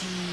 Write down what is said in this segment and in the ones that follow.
50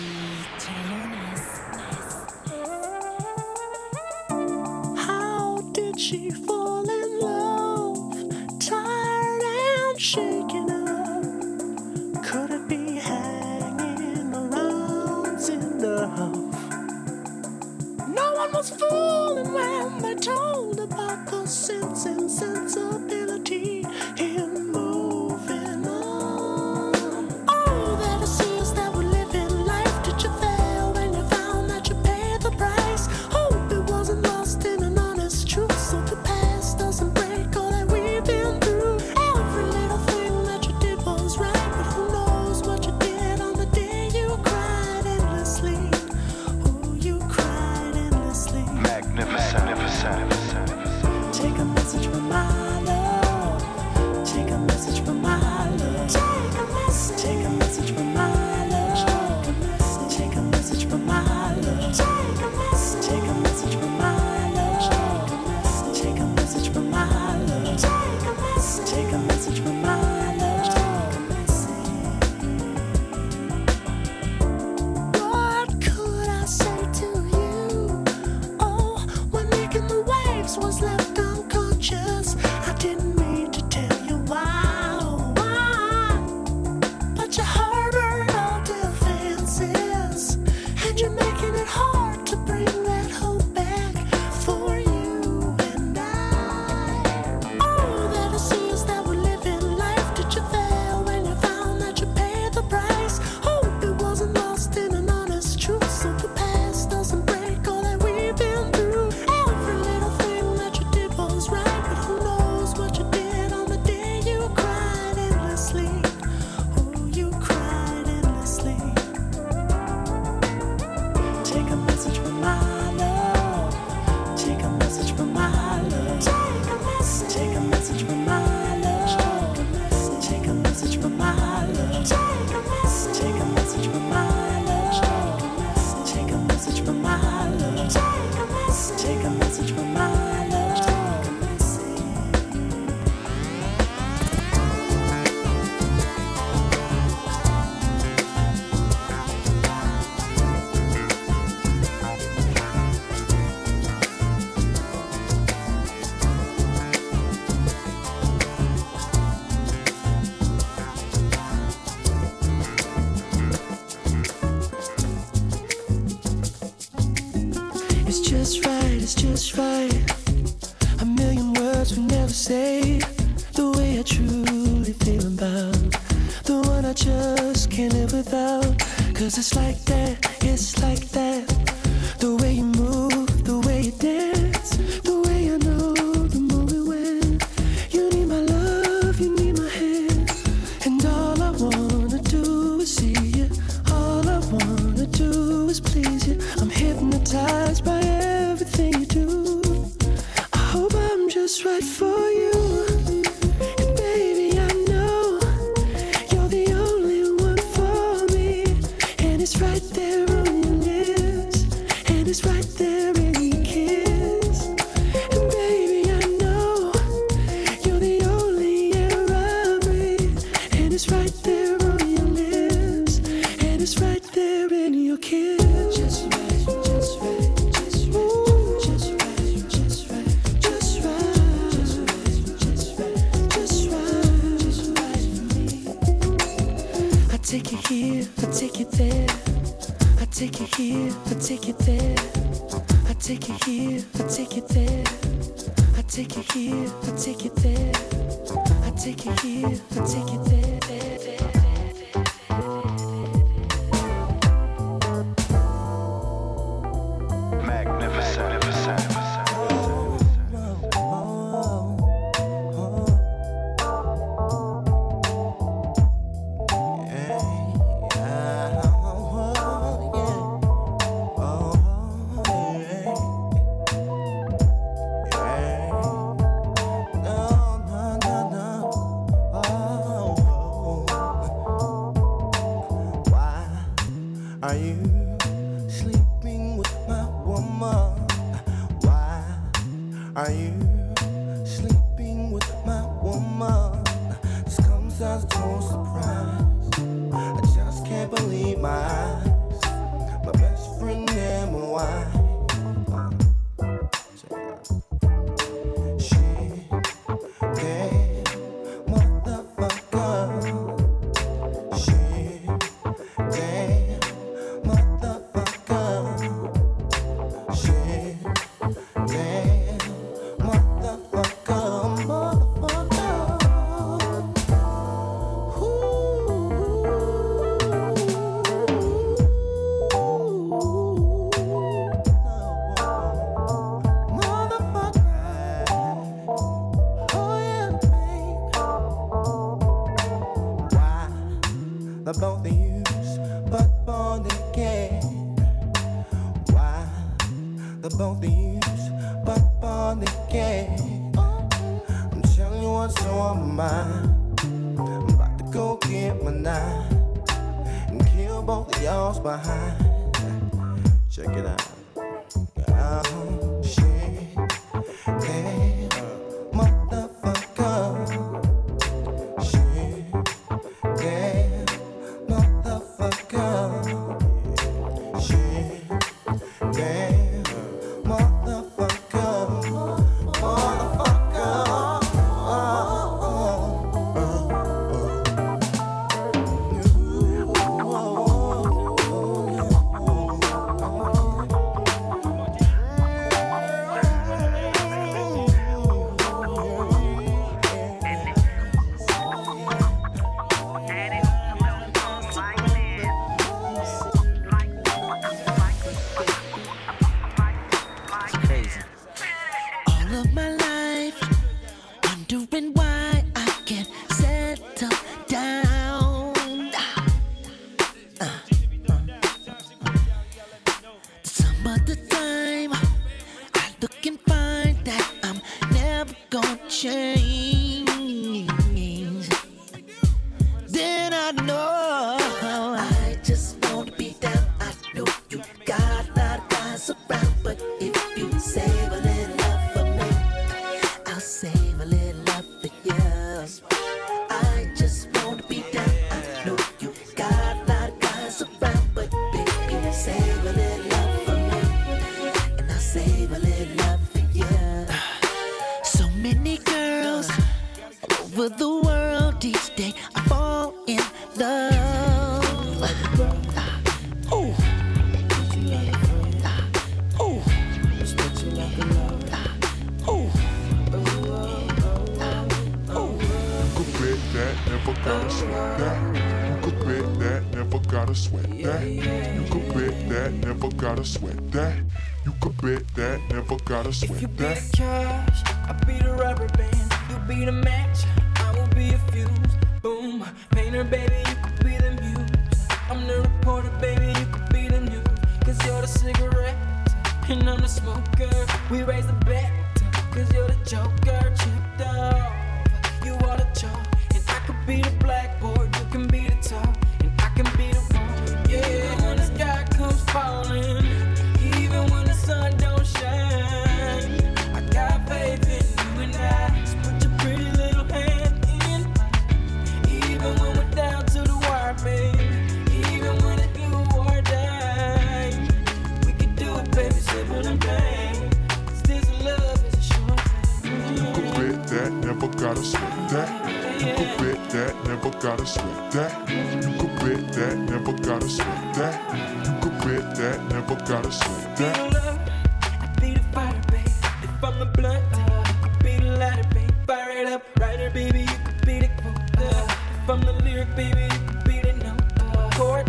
baby, beat it now.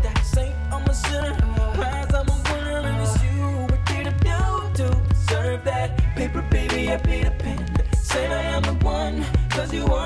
That saint, I'm a sinner. I'm a winner, and it's you we did to that. Paper, baby, I beat pen. I am the you are.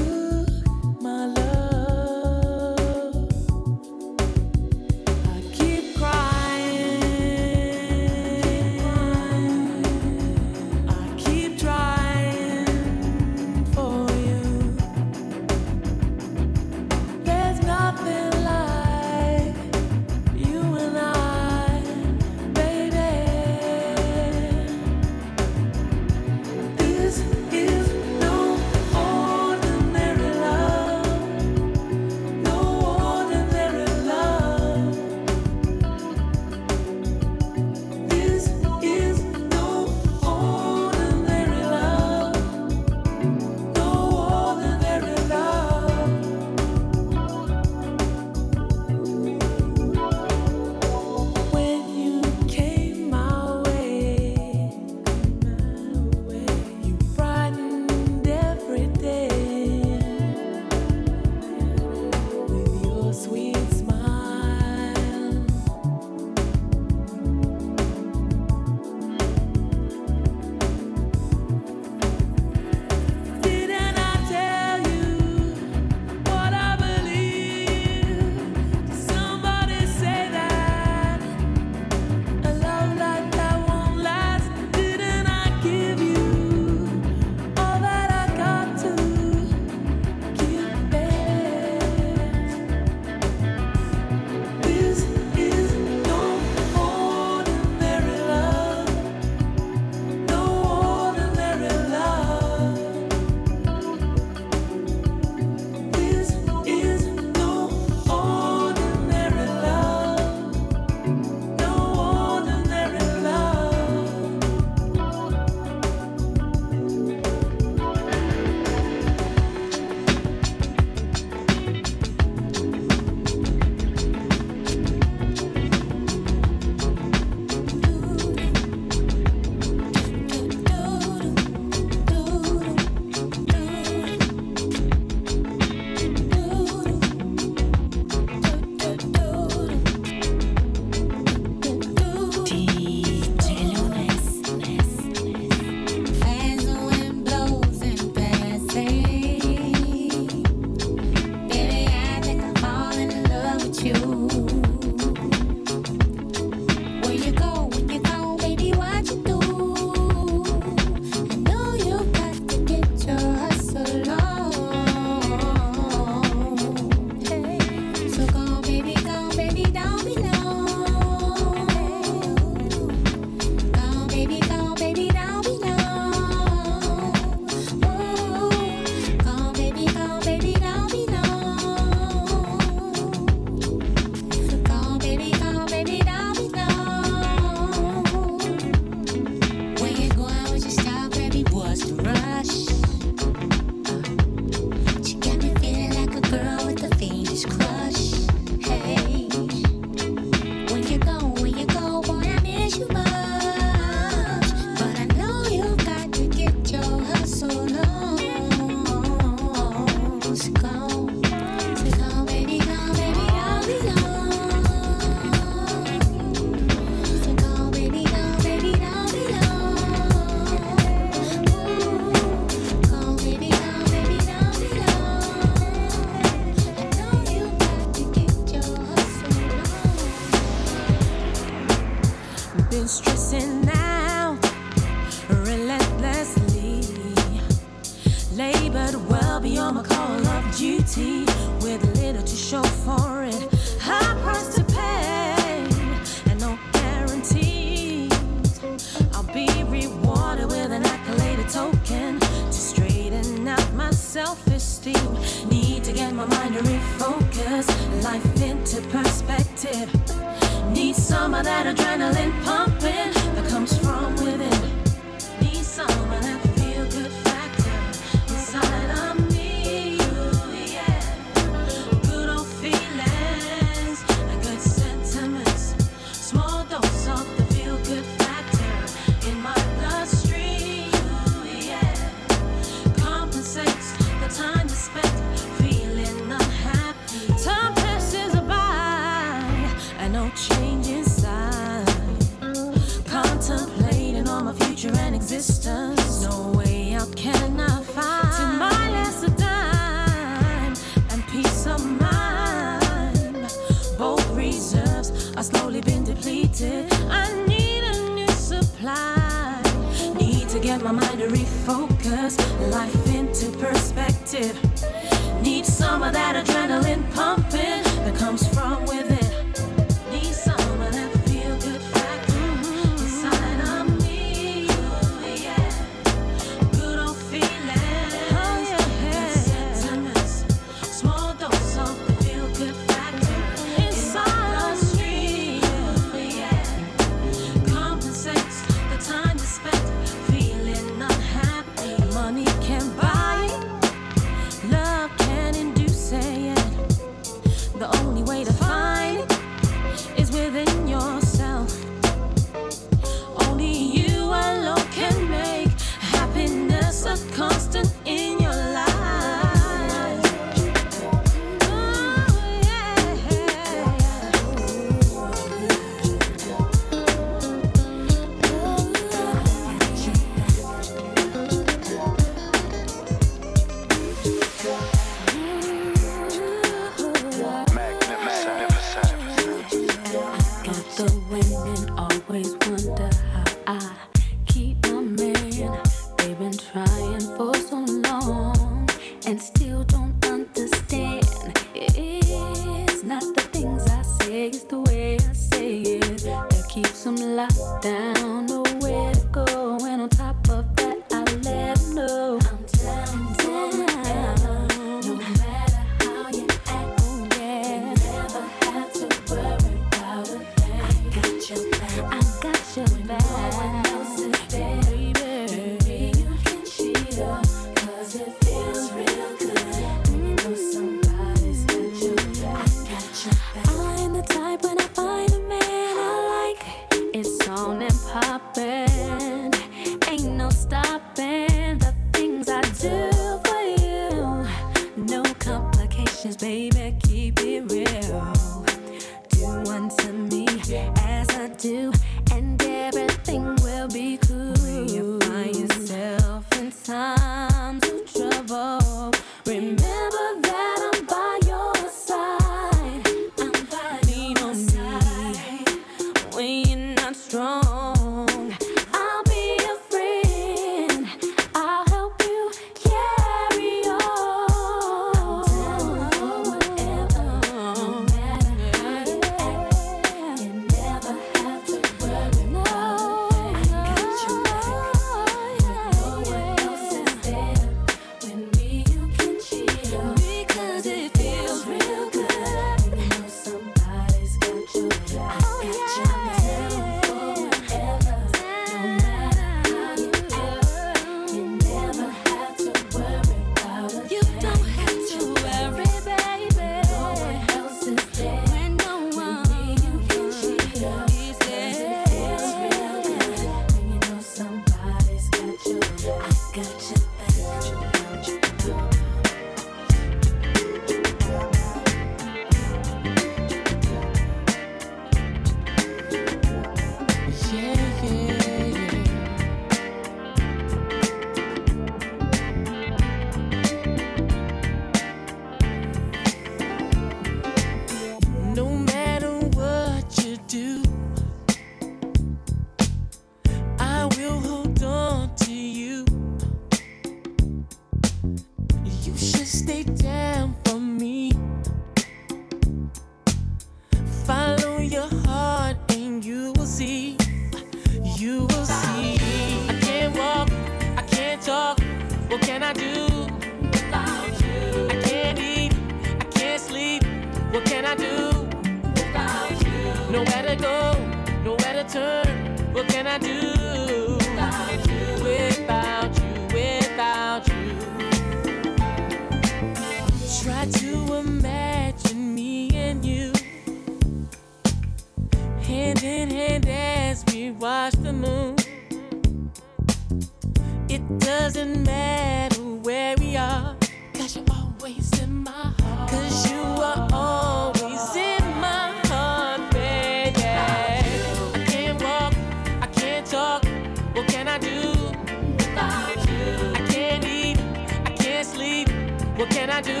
do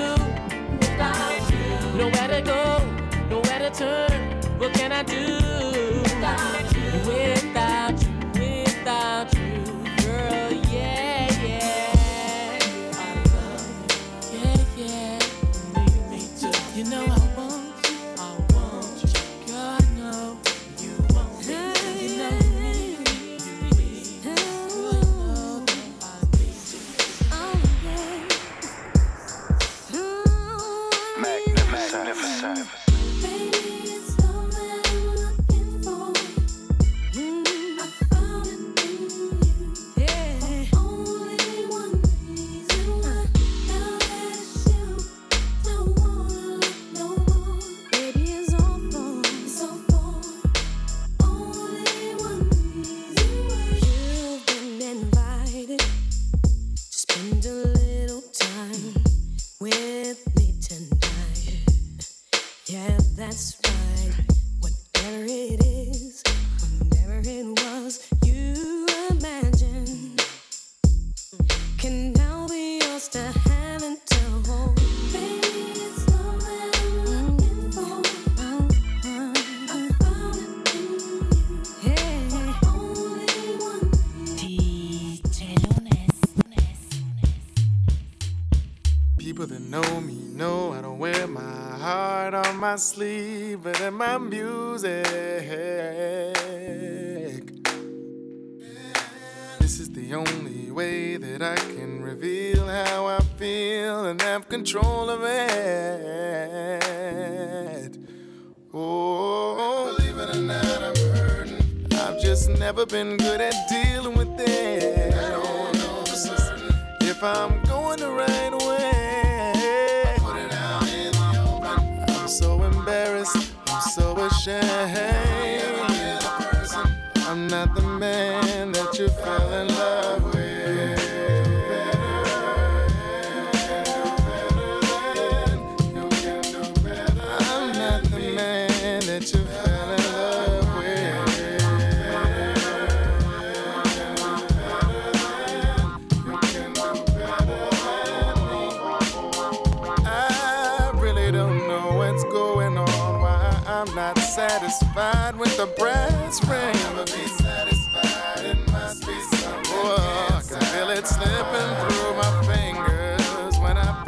without you? Nowhere to go, nowhere to turn. What can I do?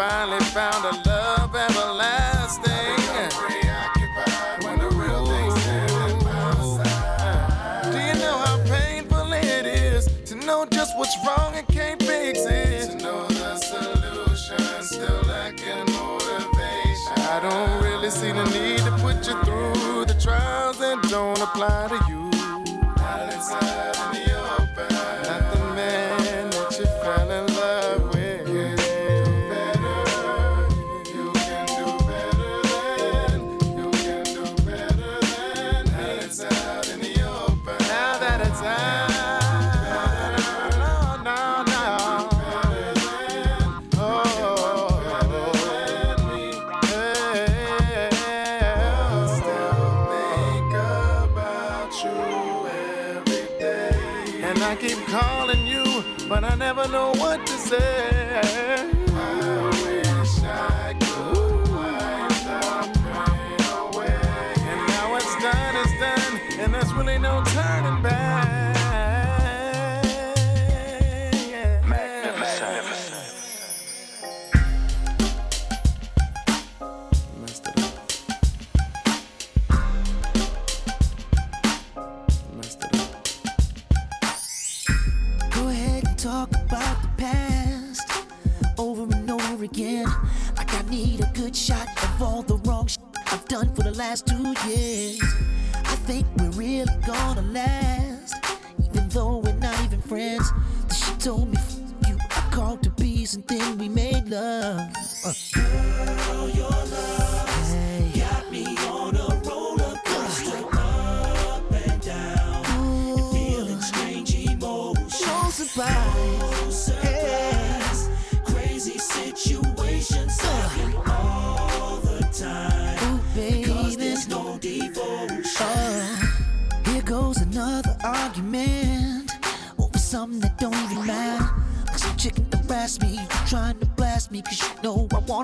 finally found a love everlasting. When the real thing's standing by side. Do you know how painful it is to know just what's wrong and can't fix it? To know the solution, still lacking motivation. I don't really see the need to put you through the trials that don't apply to you. say.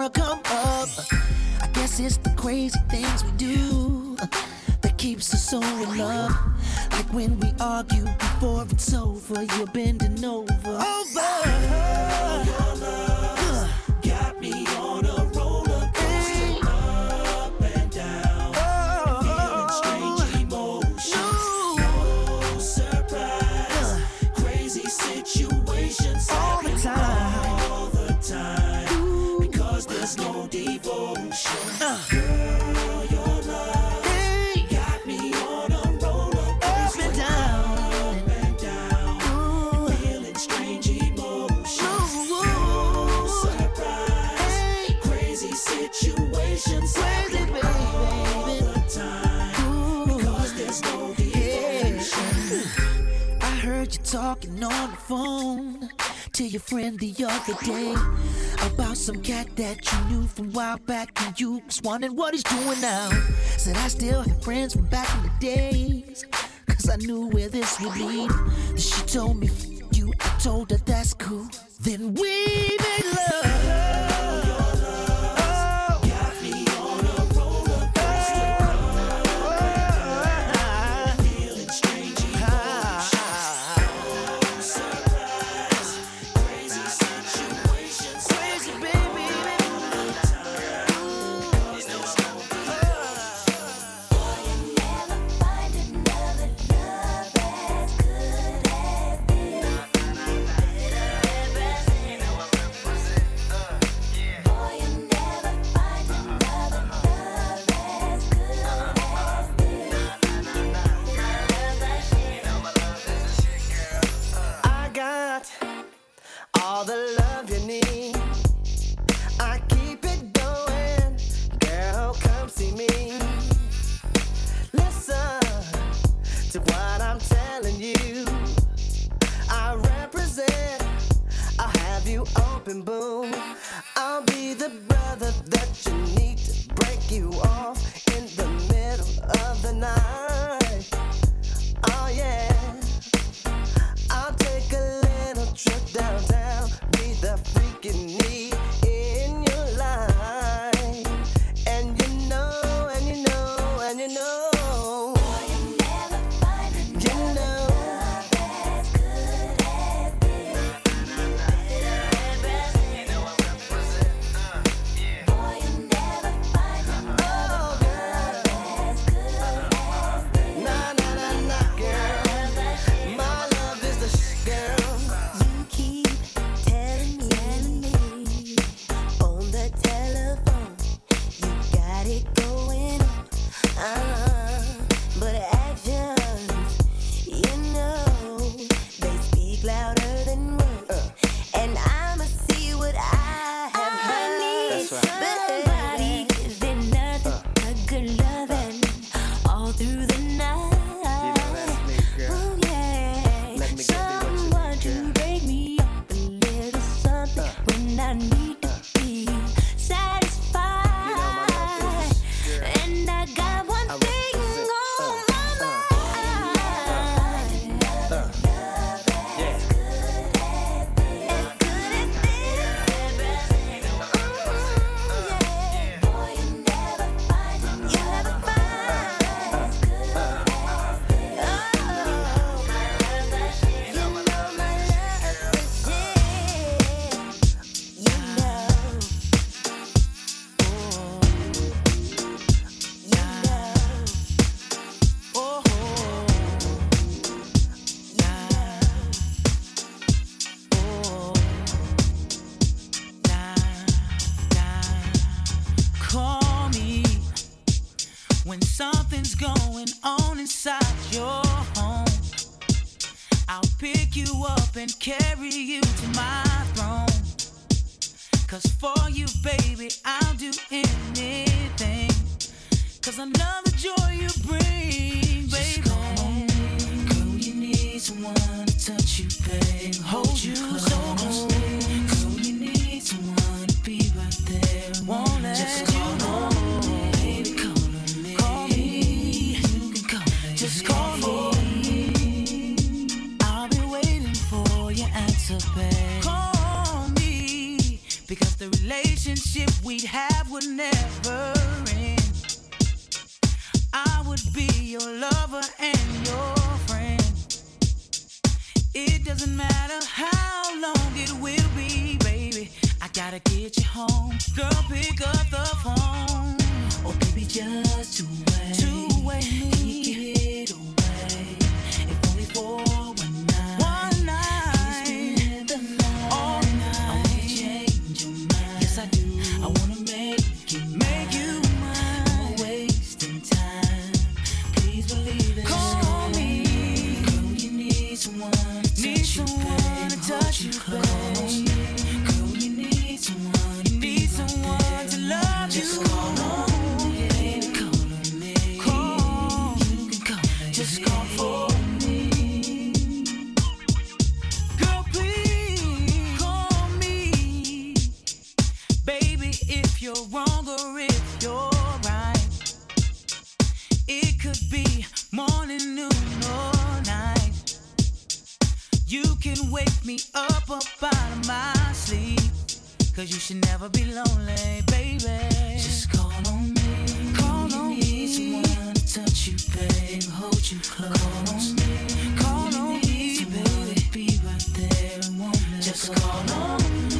wanna come up. I guess it's the crazy things we do that keeps us so in love. Like when we argue before it's over, you're bending over. Over. over. your friend the other day about some cat that you knew from a while back, and you was wondering what he's doing now. Said I still have friends from back in the days, cause I knew where this would lead. She told me you, I told her that's cool. Then we made love. matter how long it will be, baby. I gotta get you home. Girl, pick up the phone. Oh, baby, just to wait. To wait Cause you should never be lonely, baby. Just call on me. Call you on need. Someone to touch you, babe. Hold you close. Call on me. Call on me, baby. Be right there and won't let Just go. call on me.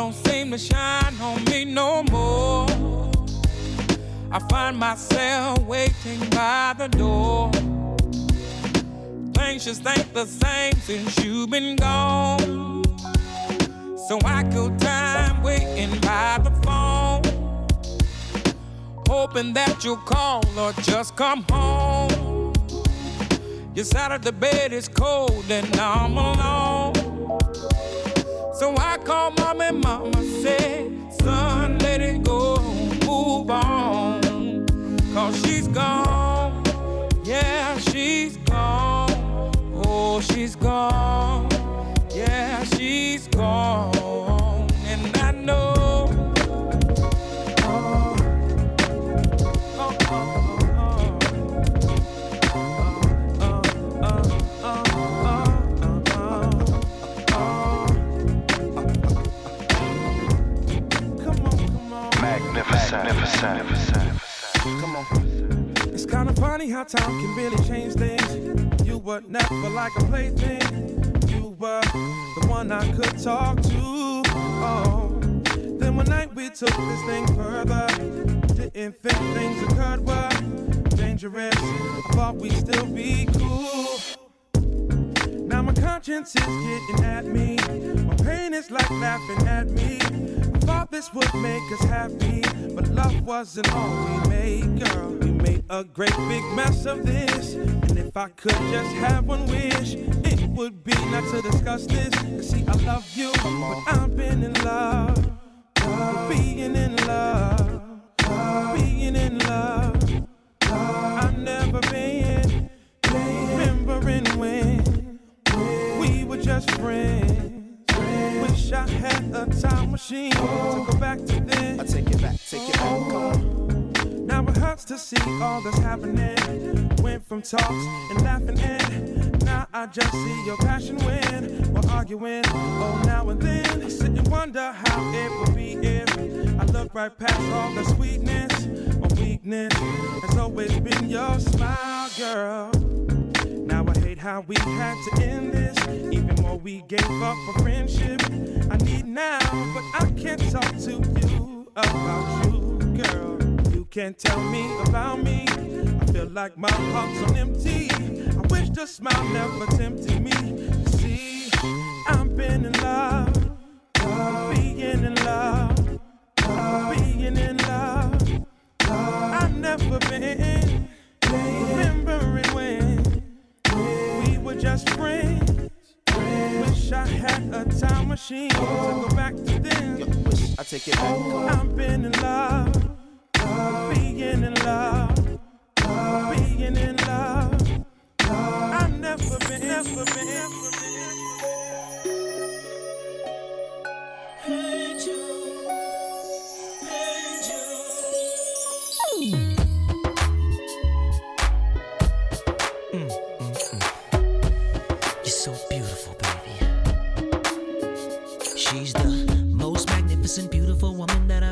don't seem to shine on me no more. I find myself waiting by the door. Things just ain't the same since you've been gone. So I kill time waiting by the phone. Hoping that you'll call or just come home. Your side of the bed is cold and I'm alone. So I call mom and mama said, son, let it go, move on. Cause she's gone, yeah, she's gone. Oh, she's gone, yeah, she's gone. It's kinda funny how time can really change things. You were never like a plaything. You were the one I could talk to. Oh. Then one night we took this thing further. Didn't think things occurred were dangerous. I thought we'd still be cool. Now my conscience is getting at me. My pain is like laughing at me. Thought this would make us happy, but love wasn't all we made, girl. We made a great big mess of this. And if I could just have one wish, it would be not to discuss this. See, I love you, but I've been in love. Being a time machine to go back to then. I take it back, take it back, come on. Now it hurts to see all that's happening. Went from talks and laughing and now I just see your passion win. We're arguing, oh now and then. I sit and wonder how it would be if I look right past all the sweetness. My weakness has always been your smile, girl. How we had to end this. Even more we gave up for friendship. I need now, but I can't talk to you about you, girl. You can't tell me about me. I feel like my heart's on empty. I wish the smile never tempted me. See, I've been in love, being in love, being in love. I've never been were just friends. Wish I had a time machine to go back to then. I take it back. Oh, I've been in love, being in love, being in love. I've never been, never been, never been.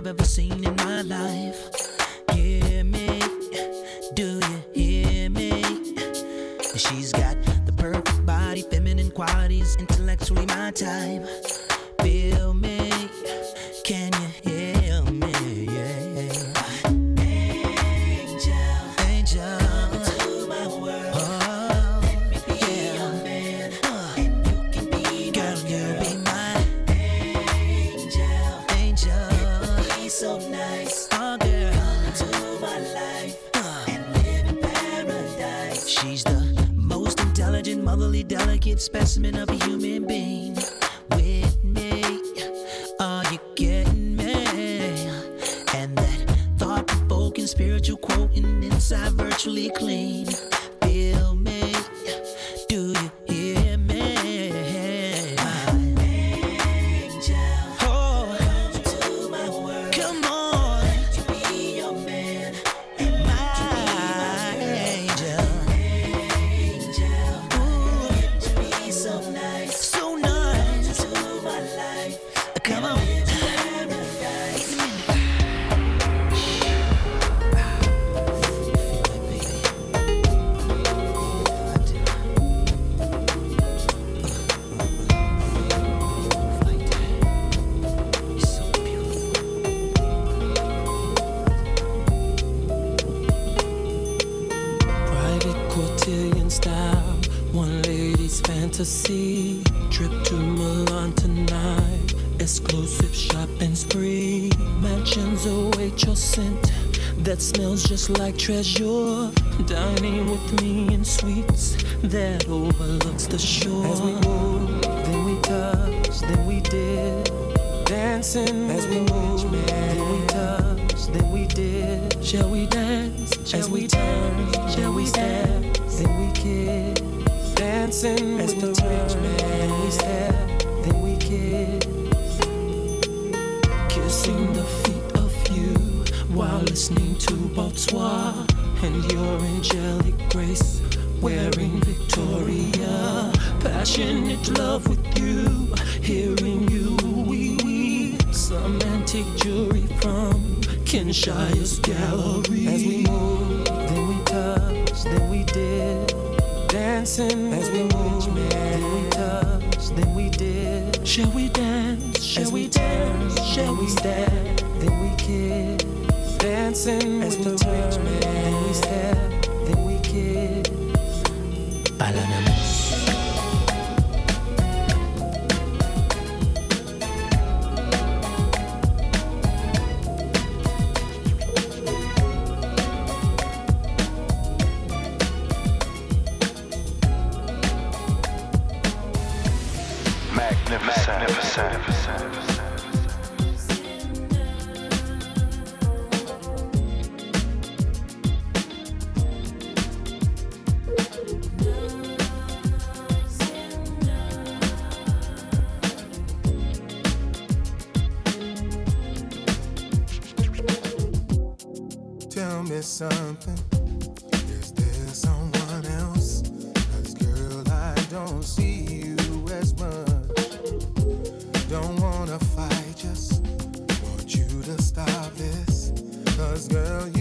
Ever seen in my life. Hear me? Do you hear me? She's got the perfect body, feminine qualities, intellectually my type. Feel me? Can you just like treasure. Dining with me in suites that overlooks the shore. As we move, then we touch, then we dip. Dancing as we move, then we touch, then we dip. Shall we dance? Shall as we, we turn, shall we then we kiss. Dancing as with the rich man, listening to Bonsoir and your angelic grace. Wearing Victoria, passionate love with you, hearing you wee wee. Some antique jewelry from Kinshire's gallery. As we move, then we touch, then we dip. Dancing as we move, then we touch, then we dip. Shall we dance? Shall we dance? Shall we step? Then we kiss. Dancing as we turn, then 'Cause girl,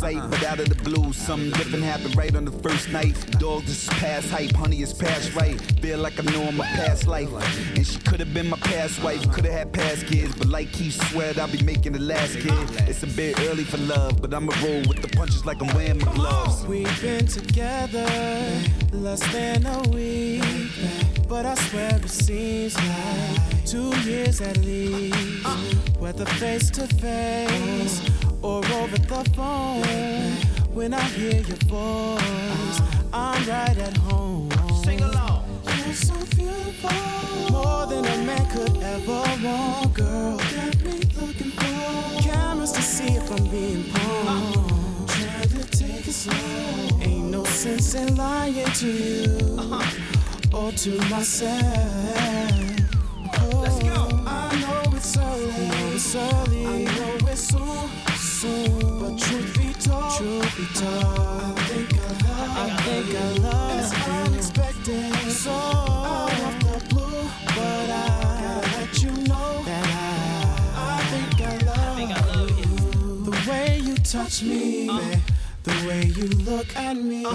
sight, but out of the blue, something different happened right on the first night. Dog, this is past hype, honey is past right. Feel like I know in my past life. And she could have been my past wife, could have had past kids, but like Keith Sweat I'll be making the last kid. It's a bit early for love, but I'ma roll with the punches like I'm wearing my gloves. Oh, we've been together less than a week, but I swear it seems like two years at least. Uh. Whether face to face or over the phone, When I hear your voice, I'm right at home. Sing along. You're so beautiful, more than a man could ever want, girl. Got me looking for cameras to see if I'm being pawned. Trying to take it slow. Ain't no sense in lying to you uh-huh. or to myself. Let's go. Oh, I know it's early. I know it's early. I think I love. It's unexpected, so out of the blue. But I let you know that I, I think I love. you. The way you touch me, the way you look at me,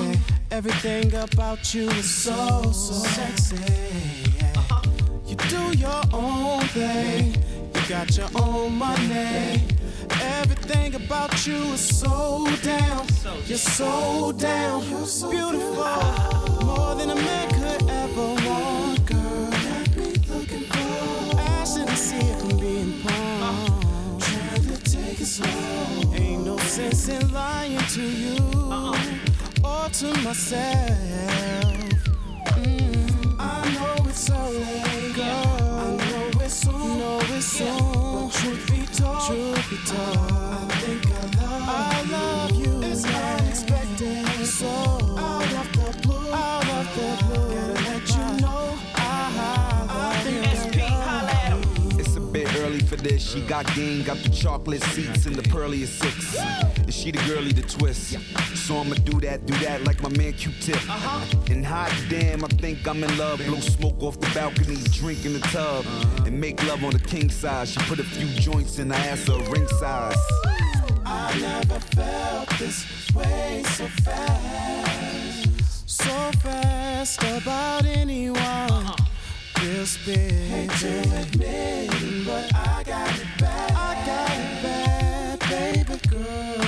everything about you is so so sexy. You do your own thing. You got your own money. Everything about you is so down. You're so down. Beautiful. More than a man could ever want, girl. Action to see if I'm being pawned. Trying to take it slow. Ain't no sense in lying to you or to myself. Mm, I know it's early, girl. Truth be told, She got game, got the chocolate seats and the pearliest six. And she the girly to twist. So I'ma do that, do that like my man Q-Tip. Uh-huh. And hot damn, I think I'm in love. Blow smoke off the balcony, drink in the tub, uh-huh. and make love on the king size. She put a few joints in her ass, her ring size. I never felt this way so fast. So fast about anyone. Uh-huh. Real speed. Hate to admit it, but I got it bad. I got it bad, baby girl.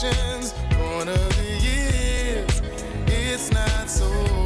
One of the years, it's not so.